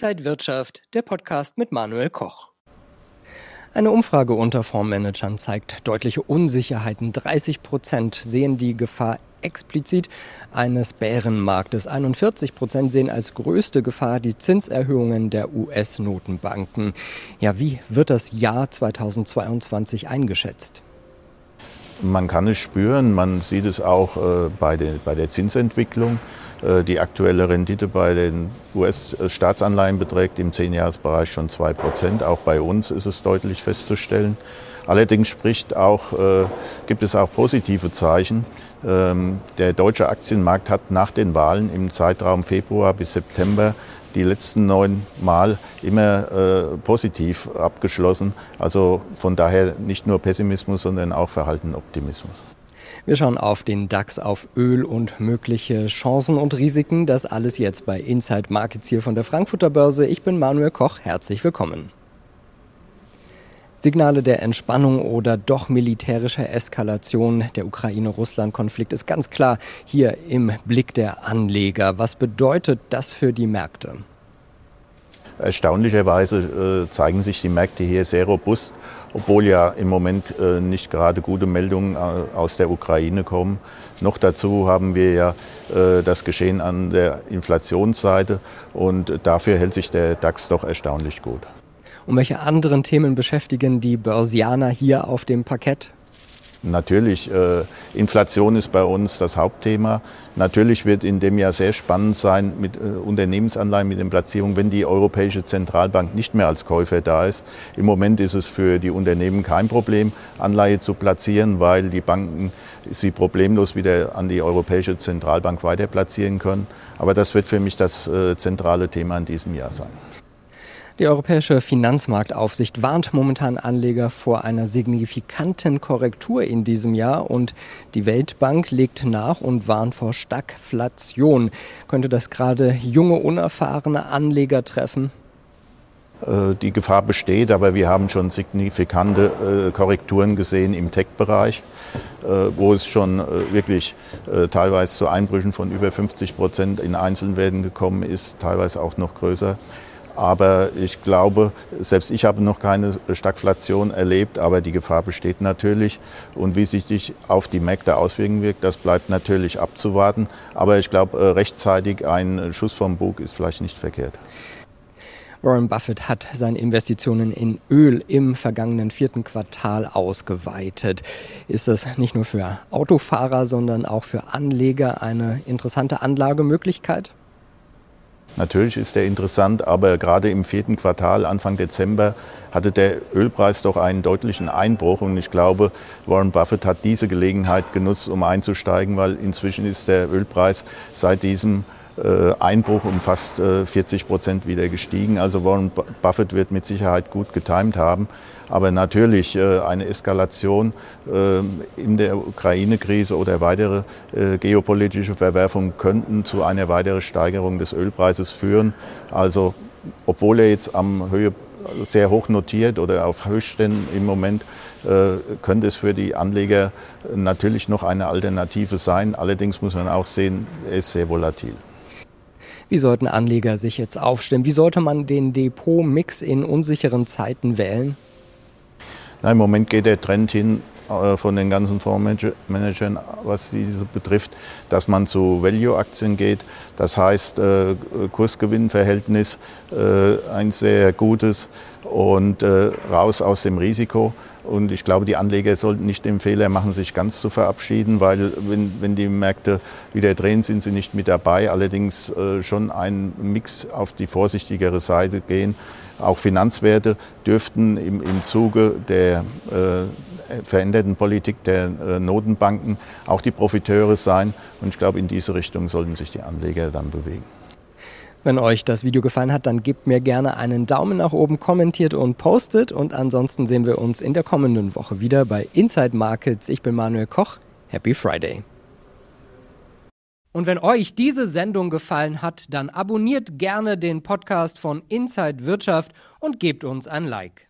Inside Wirtschaft, der Podcast mit Manuel Koch. Eine Umfrage unter Fondsmanagern zeigt deutliche Unsicherheiten. 30 Prozent sehen die Gefahr explizit eines Bärenmarktes. 41 Prozent sehen als größte Gefahr die Zinserhöhungen der US-Notenbanken. Ja, wie wird das Jahr 2022 eingeschätzt? Man kann es spüren, man sieht es auch äh, bei, der, bei der Zinsentwicklung. Äh, die aktuelle Rendite bei den US-Staatsanleihen beträgt im Zehnjahresbereich schon 2 Prozent. Auch bei uns ist es deutlich festzustellen. Allerdings spricht auch, äh, gibt es auch positive Zeichen. Ähm, der deutsche Aktienmarkt hat nach den Wahlen im Zeitraum Februar bis September die letzten neun Mal immer äh, positiv abgeschlossen. Also von daher nicht nur Pessimismus, sondern auch Verhalten Optimismus. Wir schauen auf den DAX, auf Öl und mögliche Chancen und Risiken. Das alles jetzt bei Inside Markets hier von der Frankfurter Börse. Ich bin Manuel Koch. Herzlich willkommen. Signale der Entspannung oder doch militärischer Eskalation. Der Ukraine-Russland-Konflikt ist ganz klar hier im Blick der Anleger. Was bedeutet das für die Märkte? Erstaunlicherweise äh, zeigen sich die Märkte hier sehr robust, obwohl ja im Moment äh, nicht gerade gute Meldungen äh, aus der Ukraine kommen. Noch dazu haben wir ja das Geschehen an der Inflationsseite und dafür hält sich der DAX doch erstaunlich gut. Und welche anderen Themen beschäftigen die Börsianer hier auf dem Parkett? Natürlich, äh, Inflation ist bei uns das Hauptthema. Natürlich wird in dem Jahr sehr spannend sein mit äh, Unternehmensanleihen, mit den Platzierungen, wenn die Europäische Zentralbank nicht mehr als Käufer da ist. Im Moment ist es für die Unternehmen kein Problem, Anleihe zu platzieren, weil die Banken sie problemlos wieder an die Europäische Zentralbank weiter platzieren können. Aber das wird für mich das äh, zentrale Thema in diesem Jahr sein. Die Europäische Finanzmarktaufsicht warnt momentan Anleger vor einer signifikanten Korrektur in diesem Jahr und die Weltbank legt nach und warnt vor Stagflation. Könnte das gerade junge, unerfahrene Anleger treffen? Äh, die Gefahr besteht, aber wir haben schon signifikante äh, Korrekturen gesehen im Tech-Bereich, äh, wo es schon wirklich teilweise zu Einbrüchen von über 50 Prozent in Einzelwerten gekommen ist, teilweise auch noch größer. Aber ich glaube, selbst ich habe noch keine Stagflation erlebt, aber die Gefahr besteht natürlich. Und wie sich die auf die Märkte auswirken wird, das bleibt natürlich abzuwarten. Aber ich glaube, äh, rechtzeitig ein Schuss vom Bug ist vielleicht nicht verkehrt. Warren Buffett hat seine Investitionen in Öl im vergangenen vierten Quartal ausgeweitet. Ist das nicht nur für Autofahrer, sondern auch für Anleger eine interessante Anlagemöglichkeit? Natürlich ist der interessant, aber gerade im vierten Quartal, Anfang Dezember, hatte der Ölpreis doch einen deutlichen Einbruch. Und ich glaube, Warren Buffett hat diese Gelegenheit genutzt, um einzusteigen, weil inzwischen ist der Ölpreis seit diesem Einbruch um fast 40 äh, Prozent wieder gestiegen. Also Warren Buffett wird mit Sicherheit gut getimt haben. Aber natürlich äh, eine Eskalation in der Ukraine-Krise oder weitere geopolitische Verwerfungen könnten zu einer weiteren Steigerung des Ölpreises führen. Also obwohl er jetzt am Höhe sehr hoch notiert oder auf Höchstständen im Moment, könnte es für die Anleger natürlich noch eine Alternative sein. Allerdings muss man auch sehen, er ist sehr volatil. Wie sollten Anleger sich jetzt aufstellen? Wie sollte man den Depot-Mix in unsicheren Zeiten wählen? Na, Im Moment geht der Trend hin von den ganzen Fondsmanagern, was diese betrifft, dass man zu Value-Aktien geht. Das heißt, äh, Kursgewinnverhältnis äh, ein sehr gutes und äh, raus aus dem Risiko. Und ich glaube, die Anleger sollten nicht den Fehler machen, sich ganz zu verabschieden, weil wenn, wenn die Märkte wieder drehen, sind sie nicht mit dabei. Allerdings äh, schon ein Mix auf die vorsichtigere Seite gehen. Auch Finanzwerte dürften im, im Zuge der äh, veränderten Politik der äh, Notenbanken auch die Profiteure sein. Und ich glaube, in diese Richtung sollten sich die Anleger dann bewegen. Wenn euch das Video gefallen hat, dann gebt mir gerne einen Daumen nach oben, kommentiert und postet. Und ansonsten sehen wir uns in der kommenden Woche wieder bei Inside Markets. Ich bin Manuel Koch. Happy Friday. Und wenn euch diese Sendung gefallen hat, dann abonniert gerne den Podcast von Inside Wirtschaft und gebt uns ein Like.